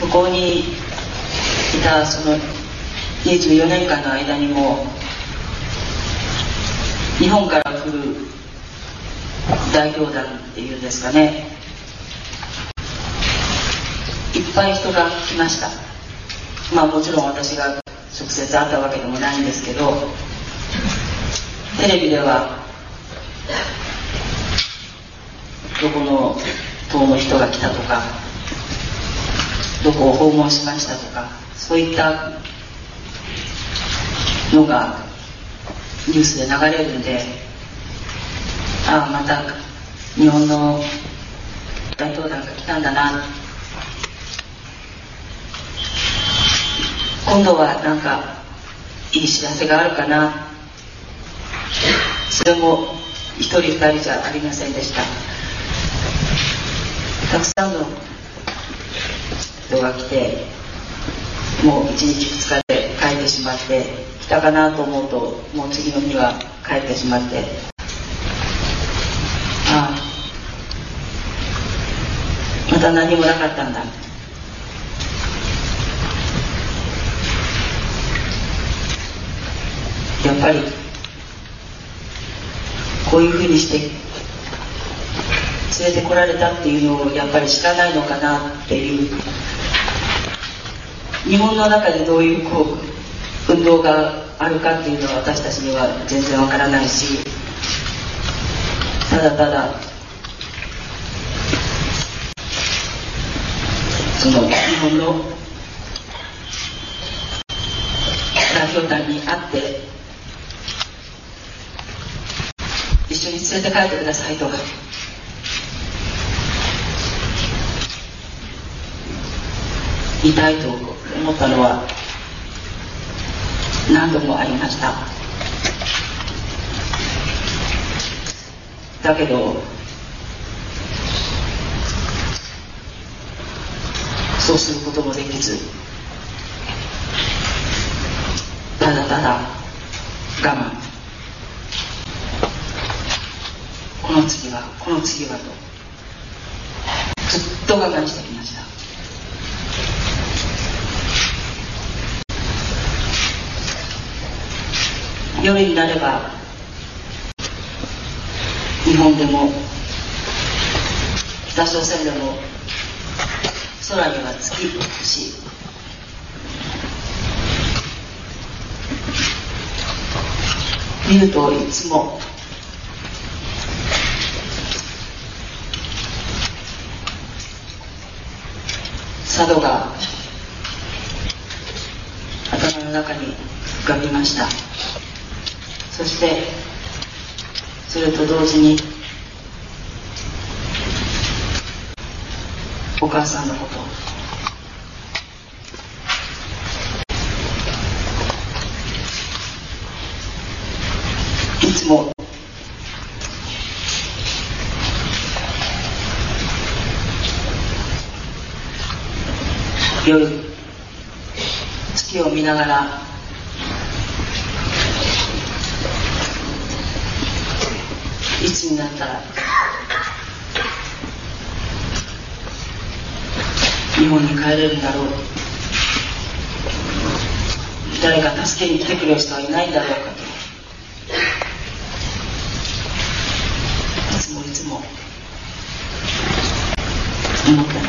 向こうにいたその24年間の間にも日本から来る代表団っていうんですかね。いっぱい人が来ました。まあもちろん私が直接会ったわけでもないんですけどテレビではどこの党の人が来たとかどこを訪問しましたとかそういったのがニュースで流れるんでああまた日本の大統領が来たんだな。今度はなんかいい知らせがあるかな。それも一人二人じゃありませんでした。たくさんの人が来てもう1日2日で帰ってしまって来たかなと思うともう次の日は帰ってしまって。ああ。また何もなかったんだ。やっぱりこういうふうにして連れてこられたっていうのをやっぱり知らないのかなっていう日本の中でどういうこう運動があるかっていうのは私たちには全然わからないしただただその日本の代表団に会って一緒に連れて帰ってくださいと言いたいと思ったのは何度もありました。だけどそうすることもできずただただ我慢。この次はこの次はとずっと我慢してきました。夜になれば日本でも北朝鮮でも空には月星見るといつも佐渡が頭の中に浮かびました。そしてそれと同時にお母さんのこと。いつも夜月を見ながらいつになったら。日本に帰れるんだろう。誰か助けに来てくれる人はいないんだろうかと。いつもいつも思ってました